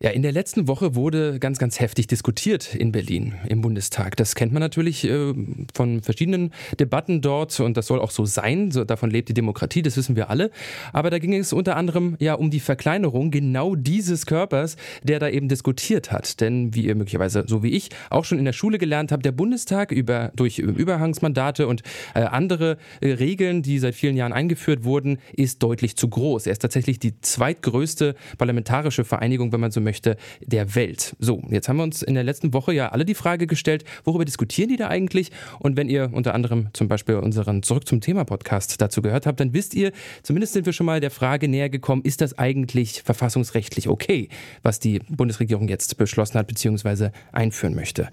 Ja, in der letzten Woche wurde ganz, ganz heftig diskutiert in Berlin im Bundestag. Das kennt man natürlich äh, von verschiedenen Debatten dort und das soll auch so sein. So, davon lebt die Demokratie, das wissen wir alle. Aber da ging es unter anderem ja um die Verkleinerung genau dieses Körpers, der da eben diskutiert hat. Denn wie ihr möglicherweise, so wie ich, auch schon in der Schule gelernt habt, der Bundestag über, durch Überhangsmandate und äh, andere äh, Regeln, die seit vielen Jahren eingeführt wurden, ist deutlich zu groß. Er ist tatsächlich die zweitgrößte parlamentarische Vereinigung, wenn man so möchte, der Welt. So, jetzt haben wir uns in der letzten Woche ja alle die Frage gestellt, worüber diskutieren die da eigentlich? Und wenn ihr unter anderem zum Beispiel unseren Zurück zum Thema Podcast dazu gehört habt, dann wisst ihr, zumindest sind wir schon mal der Frage näher gekommen, ist das eigentlich verfassungsrechtlich okay, was die Bundesregierung jetzt beschlossen hat bzw. einführen möchte?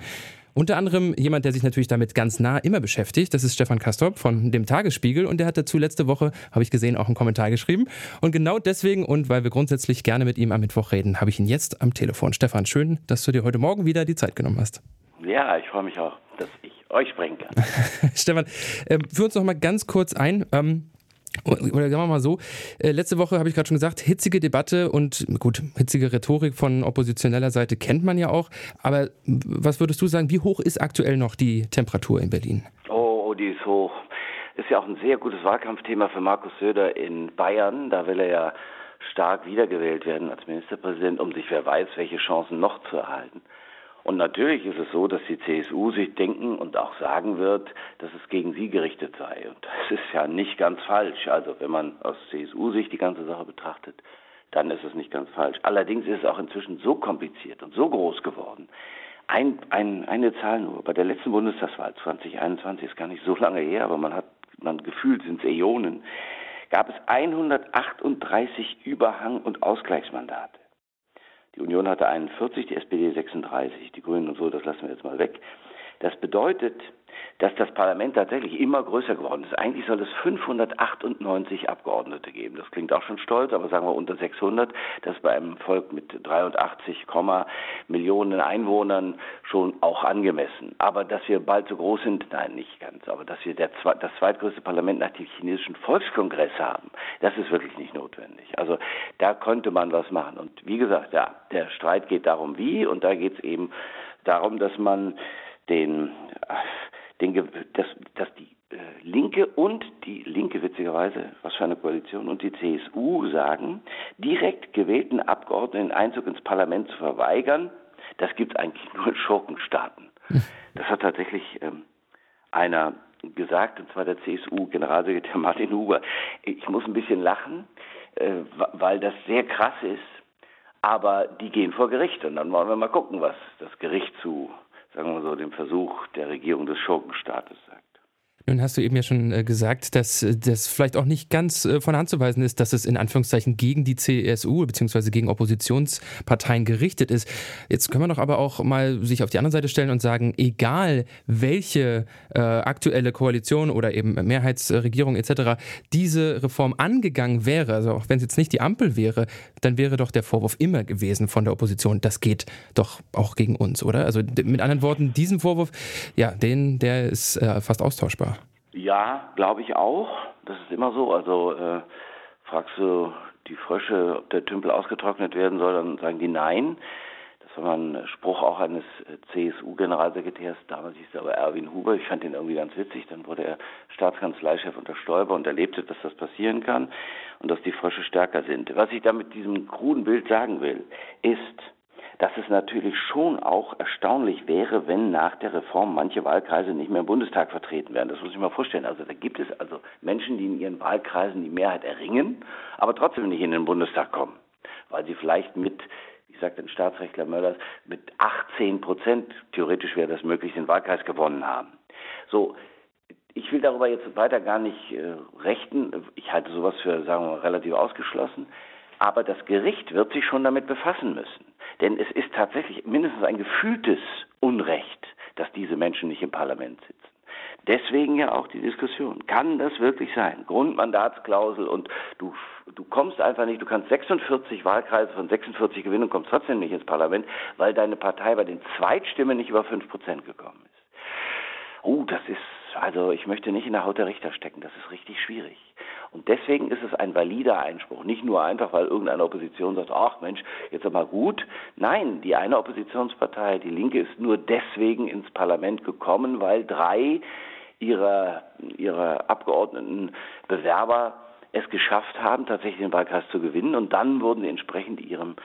Unter anderem jemand, der sich natürlich damit ganz nah immer beschäftigt. Das ist Stefan Kastrop von dem Tagesspiegel und der hat dazu letzte Woche, habe ich gesehen, auch einen Kommentar geschrieben. Und genau deswegen und weil wir grundsätzlich gerne mit ihm am Mittwoch reden, habe ich ihn jetzt am Telefon. Stefan, schön, dass du dir heute Morgen wieder die Zeit genommen hast. Ja, ich freue mich auch, dass ich euch sprechen kann. Stefan, äh, führ uns noch mal ganz kurz ein. Ähm, oder sagen wir mal so, äh, letzte Woche habe ich gerade schon gesagt, hitzige Debatte und gut, hitzige Rhetorik von oppositioneller Seite kennt man ja auch. Aber was würdest du sagen, wie hoch ist aktuell noch die Temperatur in Berlin? Oh, die ist hoch. Ist ja auch ein sehr gutes Wahlkampfthema für Markus Söder in Bayern. Da will er ja stark wiedergewählt werden als Ministerpräsident, um sich wer weiß, welche Chancen noch zu erhalten. Und natürlich ist es so, dass die CSU sich denken und auch sagen wird, dass es gegen sie gerichtet sei. Und das ist ja nicht ganz falsch. Also wenn man aus CSU-Sicht die ganze Sache betrachtet, dann ist es nicht ganz falsch. Allerdings ist es auch inzwischen so kompliziert und so groß geworden. Ein, ein, eine Zahl nur. Bei der letzten Bundestagswahl 2021 ist gar nicht so lange her, aber man hat man gefühlt sind es Äonen, gab es 138 Überhang- und Ausgleichsmandate. Die Union hatte 41, die SPD 36, die Grünen und so, das lassen wir jetzt mal weg. Das bedeutet, dass das Parlament tatsächlich immer größer geworden ist. Eigentlich soll es 598 Abgeordnete geben. Das klingt auch schon stolz, aber sagen wir unter 600. Das ist bei einem Volk mit 83, Millionen Einwohnern schon auch angemessen. Aber dass wir bald so groß sind, nein, nicht ganz. Aber dass wir der, das zweitgrößte Parlament nach dem chinesischen Volkskongress haben, das ist wirklich nicht notwendig. Also da könnte man was machen. Und wie gesagt, ja, der Streit geht darum, wie, und da geht es eben darum, dass man den den, dass, dass die äh, Linke und die Linke witzigerweise, was für eine Koalition, und die CSU sagen, direkt gewählten Abgeordneten den Einzug ins Parlament zu verweigern, das gibt es eigentlich nur in Schurkenstaaten. Das hat tatsächlich ähm, einer gesagt, und zwar der CSU-Generalsekretär Martin Huber. Ich muss ein bisschen lachen, äh, weil das sehr krass ist, aber die gehen vor Gericht und dann wollen wir mal gucken, was das Gericht zu sagen wir so, dem Versuch der Regierung des Schurkenstaates. Nun hast du eben ja schon äh, gesagt, dass äh, das vielleicht auch nicht ganz äh, von Hand zu weisen ist, dass es in Anführungszeichen gegen die CSU bzw. gegen Oppositionsparteien gerichtet ist. Jetzt können wir doch aber auch mal sich auf die andere Seite stellen und sagen, egal welche äh, aktuelle Koalition oder eben Mehrheitsregierung etc. diese Reform angegangen wäre, also auch wenn es jetzt nicht die Ampel wäre, dann wäre doch der Vorwurf immer gewesen von der Opposition, das geht doch auch gegen uns, oder? Also mit anderen Worten, diesen Vorwurf, ja, den, der ist äh, fast austauschbar. Ja, glaube ich auch. Das ist immer so. Also äh, fragst du die Frösche, ob der Tümpel ausgetrocknet werden soll, dann sagen die nein. Das war mal ein Spruch auch eines äh, CSU-Generalsekretärs, damals hieß er aber Erwin Huber. Ich fand den irgendwie ganz witzig. Dann wurde er Staatskanzleichef unter Stoiber und erlebte, dass das passieren kann und dass die Frösche stärker sind. Was ich da mit diesem kruden Bild sagen will, ist, dass es natürlich schon auch erstaunlich wäre, wenn nach der Reform manche Wahlkreise nicht mehr im Bundestag vertreten werden. Das muss ich mir vorstellen. Also da gibt es also Menschen, die in ihren Wahlkreisen die Mehrheit erringen, aber trotzdem nicht in den Bundestag kommen, weil sie vielleicht mit wie sagt ein Staatsrechtler Möllers, mit 18 Prozent, theoretisch wäre das möglich, den Wahlkreis gewonnen haben. So, ich will darüber jetzt weiter gar nicht äh, rechten. Ich halte sowas für, sagen wir mal, relativ ausgeschlossen. Aber das Gericht wird sich schon damit befassen müssen. Denn es ist tatsächlich mindestens ein gefühltes Unrecht, dass diese Menschen nicht im Parlament sitzen. Deswegen ja auch die Diskussion. Kann das wirklich sein? Grundmandatsklausel und du, du kommst einfach nicht, du kannst 46 Wahlkreise von 46 gewinnen und kommst trotzdem nicht ins Parlament, weil deine Partei bei den Zweitstimmen nicht über 5 Prozent gekommen ist. Oh, das ist, also ich möchte nicht in der Haut der Richter stecken, das ist richtig schwierig. Und deswegen ist es ein valider Einspruch. Nicht nur einfach, weil irgendeine Opposition sagt, ach Mensch, jetzt aber gut. Nein, die eine Oppositionspartei, die Linke, ist nur deswegen ins Parlament gekommen, weil drei ihrer, ihrer Abgeordneten Bewerber es geschafft haben, tatsächlich den Wahlkreis zu gewinnen. Und dann wurden sie entsprechend ihrem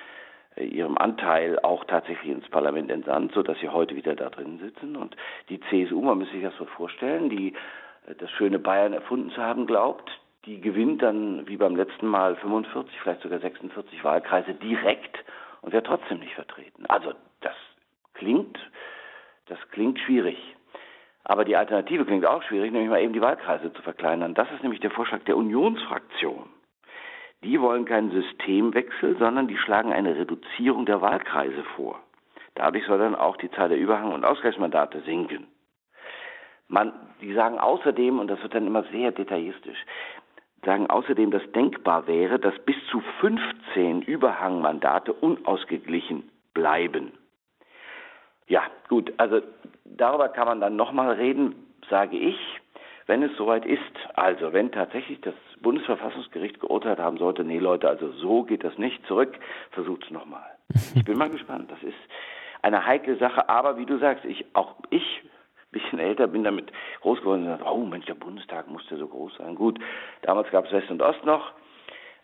ihrem Anteil auch tatsächlich ins Parlament entsandt, sodass sie heute wieder da drin sitzen. Und die CSU, man muss sich das so vorstellen, die äh, das schöne Bayern erfunden zu haben glaubt, die gewinnt dann wie beim letzten Mal 45, vielleicht sogar 46 Wahlkreise direkt und wird trotzdem nicht vertreten. Also das klingt, das klingt schwierig. Aber die Alternative klingt auch schwierig, nämlich mal eben die Wahlkreise zu verkleinern. Das ist nämlich der Vorschlag der Unionsfraktion. Die wollen keinen Systemwechsel, sondern die schlagen eine Reduzierung der Wahlkreise vor. Dadurch soll dann auch die Zahl der Überhang- und Ausgleichsmandate sinken. Man, die sagen außerdem, und das wird dann immer sehr detaillistisch, sagen außerdem, dass denkbar wäre, dass bis zu 15 Überhangmandate unausgeglichen bleiben. Ja, gut, also darüber kann man dann nochmal reden, sage ich, wenn es soweit ist. Also wenn tatsächlich das Bundesverfassungsgericht geurteilt haben sollte, nee Leute, also so geht das nicht, zurück, versucht es nochmal. Ich bin mal gespannt. Das ist eine heikle Sache, aber wie du sagst, ich, auch ich bisschen älter, bin damit groß geworden gesagt, oh Mensch, der Bundestag musste so groß sein. Gut, damals gab es West und Ost noch.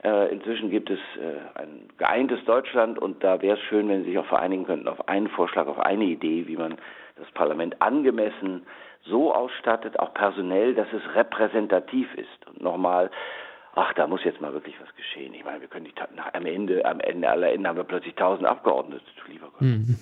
Äh, inzwischen gibt es äh, ein geeintes Deutschland und da wäre es schön, wenn Sie sich auch vereinigen könnten auf einen Vorschlag, auf eine Idee, wie man das Parlament angemessen so ausstattet, auch personell, dass es repräsentativ ist. Und nochmal, ach, da muss jetzt mal wirklich was geschehen. Ich meine, wir können nicht nach, am Ende, am Ende aller Ende haben wir plötzlich tausend Abgeordnete, lieber Gott. Mhm.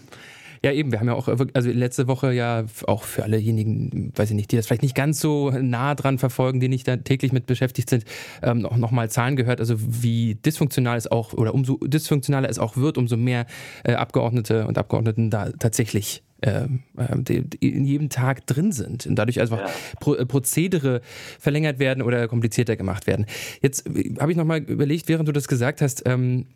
Ja, eben, wir haben ja auch, also letzte Woche ja auch für allejenigen, weiß ich nicht, die das vielleicht nicht ganz so nah dran verfolgen, die nicht da täglich mit beschäftigt sind, ähm, noch, noch Zahlen gehört, also wie dysfunktional es auch, oder umso dysfunktionaler es auch wird, umso mehr äh, Abgeordnete und Abgeordneten da tatsächlich äh, in jedem Tag drin sind und dadurch einfach ja. Äh, Prozedere verlängert werden oder komplizierter gemacht werden. Jetzt äh, habe ich nochmal überlegt, während du das gesagt hast, ähm,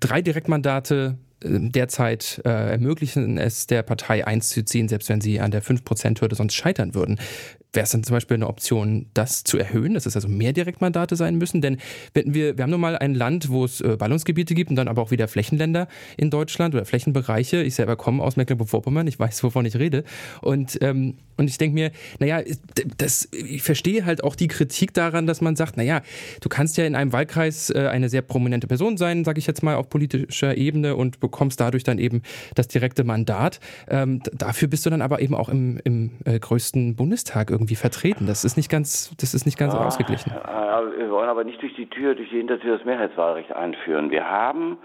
drei Direktmandate derzeit äh, ermöglichen es der Partei einzuziehen, selbst wenn sie an der 5%-Hürde sonst scheitern würden. Wäre es dann zum Beispiel eine Option, das zu erhöhen, dass es also mehr Direktmandate sein müssen? Denn wenn wir, wir haben nun mal ein Land, wo es äh, Ballungsgebiete gibt und dann aber auch wieder Flächenländer in Deutschland oder Flächenbereiche. Ich selber komme aus Mecklenburg-Vorpommern, ich weiß, wovon ich rede. Und, ähm, und ich denke mir, naja, das, ich verstehe halt auch die Kritik daran, dass man sagt, naja, du kannst ja in einem Wahlkreis äh, eine sehr prominente Person sein, sage ich jetzt mal, auf politischer Ebene und bekommst dadurch dann eben das direkte Mandat. Ähm, dafür bist du dann aber eben auch im, im äh, größten Bundestag irgendwie vertreten. Das ist nicht ganz, das ist nicht ganz ja, ausgeglichen. Wir wollen aber nicht durch die Tür, durch die Hintertür das Mehrheitswahlrecht einführen. Wir haben,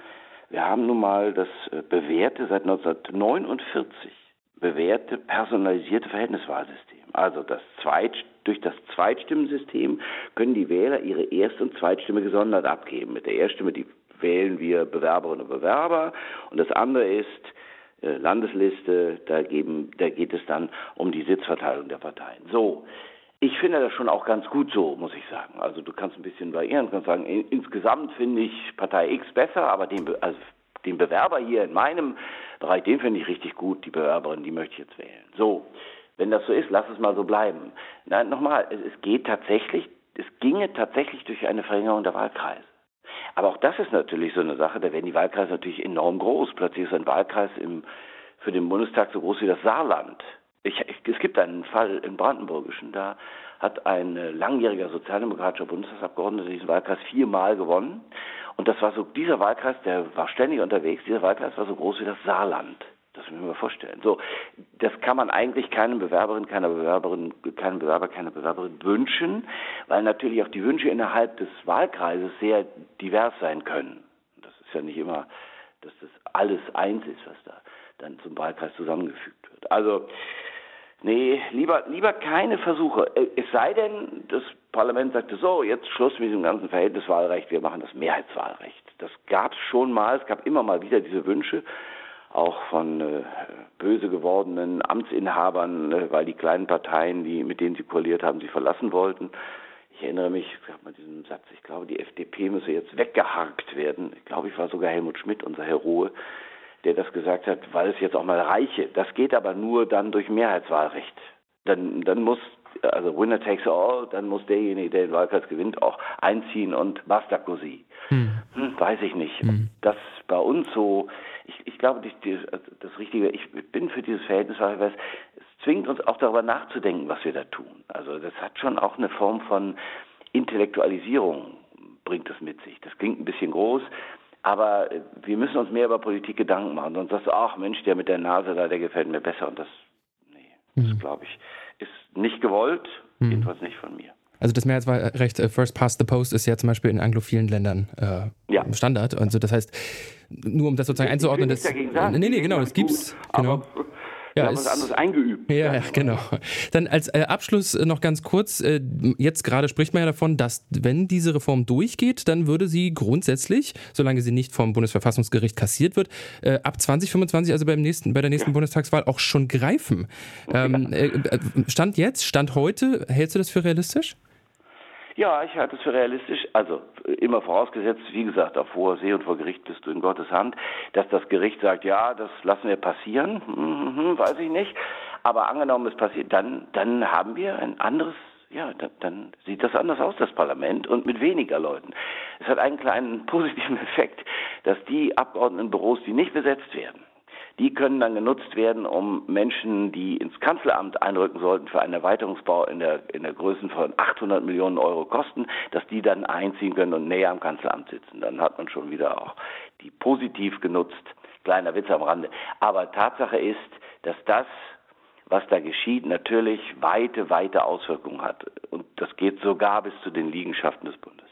wir haben nun mal das äh, bewährte seit 1949 bewährte personalisierte Verhältniswahlsystem. Also das Zweit, durch das Zweitstimmensystem können die Wähler ihre Erst- und Zweitstimme gesondert abgeben. Mit der Erststimme die wählen wir Bewerberinnen und Bewerber und das andere ist äh, Landesliste, da, geben, da geht es dann um die Sitzverteilung der Parteien. So, ich finde das schon auch ganz gut so, muss ich sagen. Also du kannst ein bisschen variieren, kannst sagen, insgesamt finde ich Partei X besser, aber den, also den Bewerber hier in meinem Bereich, den finde ich richtig gut, die Bewerberin, die möchte ich jetzt wählen. So, wenn das so ist, lass es mal so bleiben. Nein, nochmal, es, es geht tatsächlich, es ginge tatsächlich durch eine Verringerung der Wahlkreise. Aber auch das ist natürlich so eine Sache, da werden die Wahlkreise natürlich enorm groß. Plötzlich ist ein Wahlkreis im, für den Bundestag so groß wie das Saarland. Ich, ich, es gibt einen Fall im Brandenburgischen, da hat ein äh, langjähriger sozialdemokratischer Bundestagsabgeordneter diesen Wahlkreis viermal gewonnen. Und das war so, dieser Wahlkreis, der war ständig unterwegs, dieser Wahlkreis war so groß wie das Saarland. Das müssen wir vorstellen. So, das kann man eigentlich keinem Bewerberin, keiner Bewerberin, keinem Bewerber, keiner Bewerberin wünschen, weil natürlich auch die Wünsche innerhalb des Wahlkreises sehr divers sein können. Das ist ja nicht immer, dass das alles eins ist, was da dann zum Wahlkreis zusammengefügt wird. Also, nee, lieber, lieber keine Versuche. Äh, es sei denn, das Parlament sagte so, jetzt Schluss mit diesem ganzen Verhältniswahlrecht, wir machen das Mehrheitswahlrecht. Das gab es schon mal, es gab immer mal wieder diese Wünsche auch von äh, böse gewordenen Amtsinhabern, äh, weil die kleinen Parteien, die, mit denen sie koaliert haben, sie verlassen wollten. Ich erinnere mich, es gab mal diesen Satz, ich glaube, die FDP müsse jetzt weggeharkt werden. Ich glaube, ich war sogar Helmut Schmidt, unser Heroe, der das gesagt hat, weil es jetzt auch mal reiche. Das geht aber nur dann durch Mehrheitswahlrecht. Dann, dann muss also Winner takes all, dann muss derjenige, der den Wahlkreis gewinnt, auch einziehen und basta così. Hm. Hm, weiß ich nicht. Hm. Das bei uns so, ich, ich glaube, die, die, das Richtige, ich bin für dieses Verhältnis, weil es zwingt uns auch darüber nachzudenken, was wir da tun. Also das hat schon auch eine Form von Intellektualisierung, bringt es mit sich. Das klingt ein bisschen groß, aber wir müssen uns mehr über Politik Gedanken machen. Sonst sagst du, ach Mensch, der mit der Nase da, der gefällt mir besser. Und das, nee, das mhm. glaube ich, ist nicht gewollt, mhm. jedenfalls nicht von mir. Also das Mehrheitswahlrecht äh, First Past the Post ist ja zum Beispiel in anglophilen Ländern äh, ja. Standard. Also das heißt, nur um das sozusagen ich einzuordnen, das. Nee, nee, genau, das gibt's. Genau. Ja, ist, was anderes eingeübt. Ja, ja, genau. Dann als äh, Abschluss äh, noch ganz kurz, äh, jetzt gerade spricht man ja davon, dass wenn diese Reform durchgeht, dann würde sie grundsätzlich, solange sie nicht vom Bundesverfassungsgericht kassiert wird, äh, ab 2025, also beim nächsten, bei der nächsten ja. Bundestagswahl auch schon greifen. Ähm, äh, äh, Stand jetzt, Stand heute, hältst du das für realistisch? Ja, ich halte es für realistisch, also immer vorausgesetzt, wie gesagt, auf hoher See und vor Gericht bist du in Gottes Hand, dass das Gericht sagt, ja, das lassen wir passieren, hm, weiß ich nicht, aber angenommen es passiert, dann, dann haben wir ein anderes ja, dann, dann sieht das anders aus, das Parlament, und mit weniger Leuten. Es hat einen kleinen positiven Effekt, dass die Abgeordnetenbüros, die nicht besetzt werden, die können dann genutzt werden, um Menschen, die ins Kanzleramt einrücken sollten für einen Erweiterungsbau in der, in der Größe von 800 Millionen Euro Kosten, dass die dann einziehen können und näher am Kanzleramt sitzen. Dann hat man schon wieder auch die positiv genutzt. Kleiner Witz am Rande. Aber Tatsache ist, dass das was da geschieht, natürlich weite, weite Auswirkungen hat. Und das geht sogar bis zu den Liegenschaften des Bundes.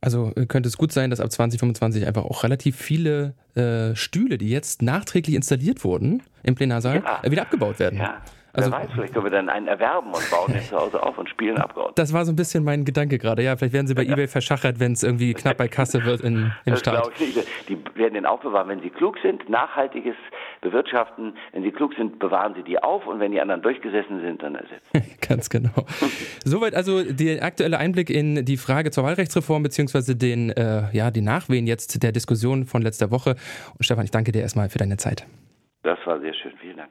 Also äh, könnte es gut sein, dass ab 2025 einfach auch relativ viele äh, Stühle, die jetzt nachträglich installiert wurden im Plenarsaal, ja. äh, wieder abgebaut werden. Ja. Also, Wer weiß, vielleicht können wir dann einen erwerben und bauen den zu Hause auf und spielen Abgeordneten. Das war so ein bisschen mein Gedanke gerade. Ja, vielleicht werden sie bei ja. eBay verschachert, wenn es irgendwie knapp bei Kasse wird in, im das Staat. Ich nicht. Die werden den aufbewahren, wenn sie klug sind, nachhaltiges bewirtschaften. Wenn sie klug sind, bewahren sie die auf und wenn die anderen durchgesessen sind, dann ersetzen. Ganz genau. Soweit also der aktuelle Einblick in die Frage zur Wahlrechtsreform beziehungsweise den, äh, ja, die Nachwehen jetzt der Diskussion von letzter Woche. Und Stefan, ich danke dir erstmal für deine Zeit. Das war sehr schön. Vielen Dank.